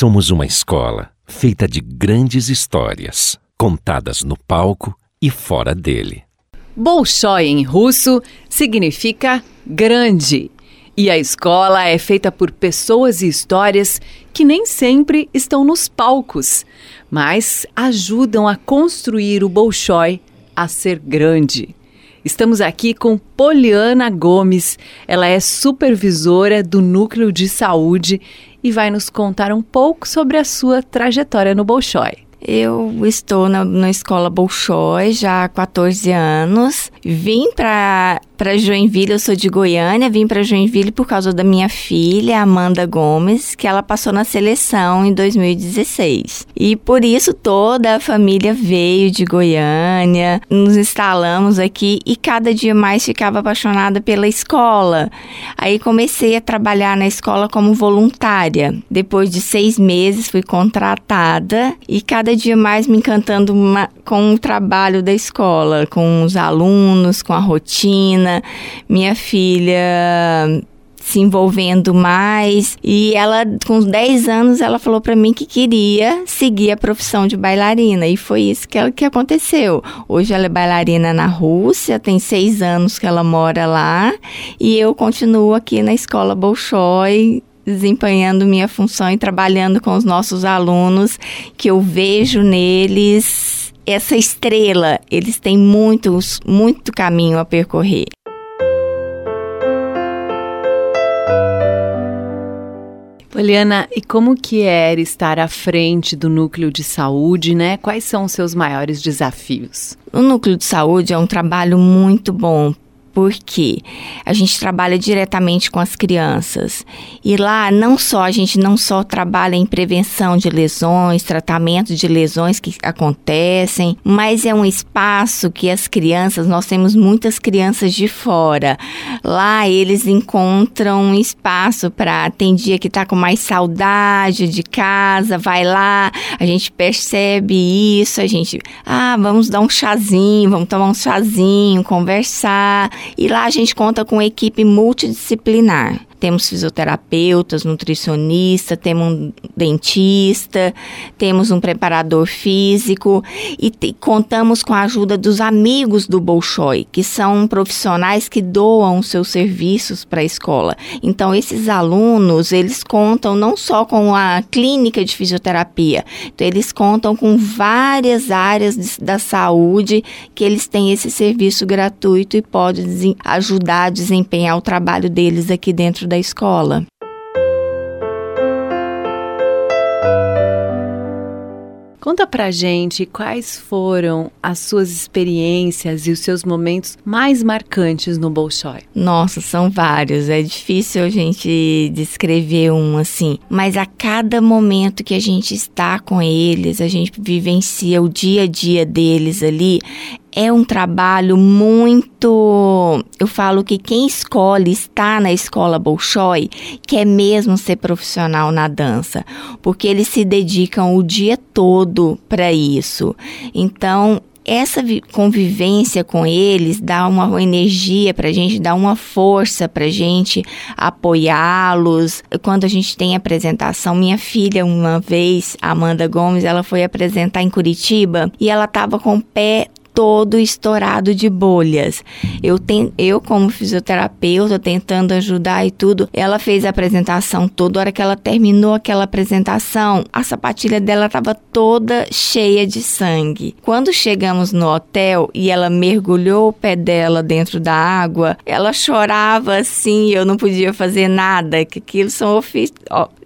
Somos uma escola feita de grandes histórias, contadas no palco e fora dele. Bolshoi em russo significa grande. E a escola é feita por pessoas e histórias que nem sempre estão nos palcos, mas ajudam a construir o Bolshoi a ser grande. Estamos aqui com Poliana Gomes. Ela é supervisora do Núcleo de Saúde e vai nos contar um pouco sobre a sua trajetória no Bolshoi. Eu estou na, na escola Bolshoi já há 14 anos. Vim para para Joinville, eu sou de Goiânia, vim para Joinville por causa da minha filha, Amanda Gomes, que ela passou na seleção em 2016. E por isso toda a família veio de Goiânia, nos instalamos aqui e cada dia mais ficava apaixonada pela escola. Aí comecei a trabalhar na escola como voluntária. Depois de seis meses fui contratada e cada dia mais me encantando uma, com o trabalho da escola, com os alunos, com a rotina minha filha se envolvendo mais. E ela com 10 anos ela falou para mim que queria seguir a profissão de bailarina. E foi isso que, ela, que aconteceu. Hoje ela é bailarina na Rússia, tem seis anos que ela mora lá. E eu continuo aqui na escola Bolshoi desempenhando minha função e trabalhando com os nossos alunos que eu vejo neles essa estrela. Eles têm muitos, muito caminho a percorrer. Poliana, e como que é estar à frente do núcleo de saúde, né? Quais são os seus maiores desafios? O núcleo de saúde é um trabalho muito bom porque a gente trabalha diretamente com as crianças. E lá não só a gente não só trabalha em prevenção de lesões, tratamento de lesões que acontecem, mas é um espaço que as crianças, nós temos muitas crianças de fora. Lá eles encontram um espaço para tem dia que tá com mais saudade de casa, vai lá, a gente percebe isso, a gente, ah, vamos dar um chazinho, vamos tomar um chazinho, conversar. E lá a gente conta com equipe multidisciplinar. Temos fisioterapeutas, nutricionista, temos um dentista, temos um preparador físico e contamos com a ajuda dos amigos do Bolshoi, que são profissionais que doam seus serviços para a escola. Então, esses alunos, eles contam não só com a clínica de fisioterapia, então eles contam com várias áreas de, da saúde que eles têm esse serviço gratuito e podem ajudar a desempenhar o trabalho deles aqui dentro da escola. Conta pra gente quais foram as suas experiências e os seus momentos mais marcantes no Bolshoi. Nossa, são vários. É difícil a gente descrever um assim. Mas a cada momento que a gente está com eles, a gente vivencia o dia a dia deles ali, é um trabalho muito. Eu falo que quem escolhe estar na escola Bolshoi quer mesmo ser profissional na dança, porque eles se dedicam o dia todo para isso. Então, essa convivência com eles dá uma energia para a gente, dá uma força para a gente apoiá-los. Quando a gente tem apresentação, minha filha, uma vez, Amanda Gomes, ela foi apresentar em Curitiba e ela estava com o pé todo estourado de bolhas. Eu, ten, eu como fisioterapeuta, tentando ajudar e tudo, ela fez a apresentação toda. Hora que ela terminou aquela apresentação, a sapatilha dela estava toda cheia de sangue. Quando chegamos no hotel e ela mergulhou o pé dela dentro da água, ela chorava assim, eu não podia fazer nada, que aquilo são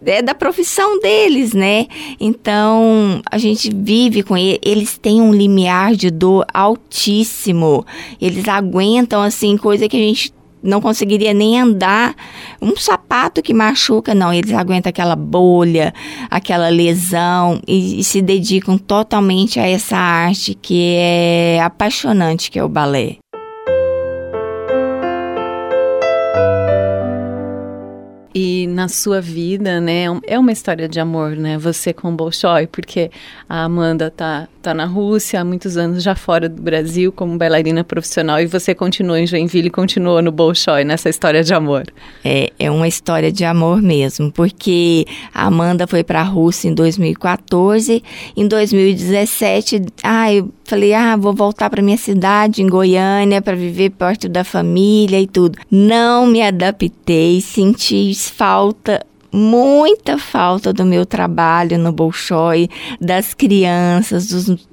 é da profissão deles, né? Então, a gente vive com ele, eles têm um limiar de dor altíssimo. Eles aguentam assim coisa que a gente não conseguiria nem andar. Um sapato que machuca, não. Eles aguentam aquela bolha, aquela lesão e, e, se dedicam totalmente a essa arte que é apaixonante, que é o balé. E na sua vida, né? É uma história de amor, né? Você com o Bolshoi, porque a Amanda tá, tá na Rússia há muitos anos, já fora do Brasil, como bailarina profissional, e você continua em Joinville e continuou no Bolshoi, nessa história de amor. É, é uma história de amor mesmo, porque a Amanda foi para a Rússia em 2014, em 2017, ah, eu falei, ah, vou voltar para minha cidade, em Goiânia, para viver perto da família e tudo. Não me adaptei, senti falta muita falta do meu trabalho no Bolshoi, das crianças, dos,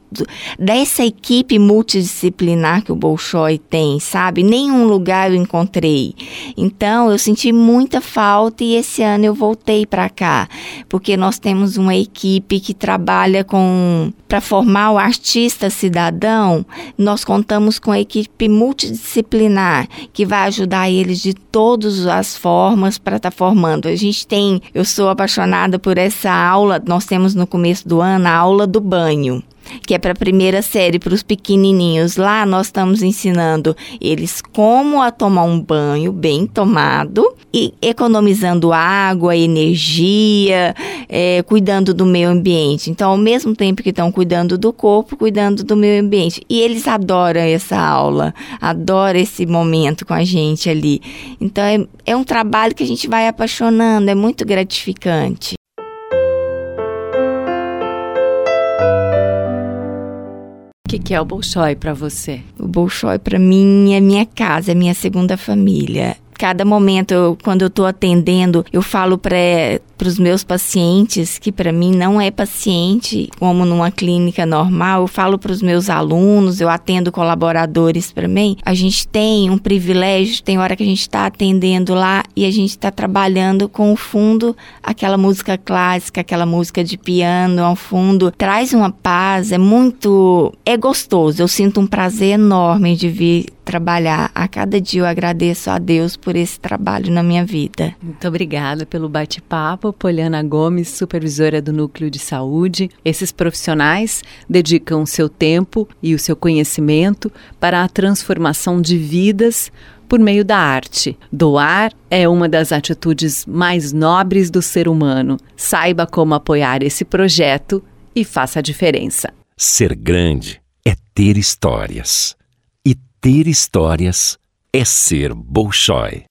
dessa equipe multidisciplinar que o Bolshoi tem, sabe? Nenhum lugar eu encontrei. Então eu senti muita falta e esse ano eu voltei para cá, porque nós temos uma equipe que trabalha com para formar o artista cidadão. Nós contamos com a equipe multidisciplinar que vai ajudar eles de todas as formas para estar tá formando. A gente tem, eu sou apaixonada por essa aula. Nós temos no começo do ano a aula do banho que é para a primeira série, para os pequenininhos. Lá nós estamos ensinando eles como a tomar um banho bem tomado e economizando água, energia, é, cuidando do meio ambiente. Então, ao mesmo tempo que estão cuidando do corpo, cuidando do meio ambiente. E eles adoram essa aula, adoram esse momento com a gente ali. Então, é, é um trabalho que a gente vai apaixonando, é muito gratificante. Que, que é o Bolshoi para você? O Bolshoi para mim é minha casa, é minha segunda família. Cada momento, eu, quando eu estou atendendo, eu falo para para os meus pacientes, que para mim não é paciente como numa clínica normal, eu falo para os meus alunos, eu atendo colaboradores para mim, a gente tem um privilégio, tem hora que a gente está atendendo lá e a gente está trabalhando com o fundo, aquela música clássica, aquela música de piano ao fundo, traz uma paz, é muito, é gostoso, eu sinto um prazer enorme de vir trabalhar. A cada dia eu agradeço a Deus por esse trabalho na minha vida. Muito obrigada pelo bate-papo. Poliana Gomes, supervisora do Núcleo de Saúde. Esses profissionais dedicam seu tempo e o seu conhecimento para a transformação de vidas por meio da arte. Doar é uma das atitudes mais nobres do ser humano. Saiba como apoiar esse projeto e faça a diferença. Ser grande é ter histórias. E ter histórias é ser Bolshoi.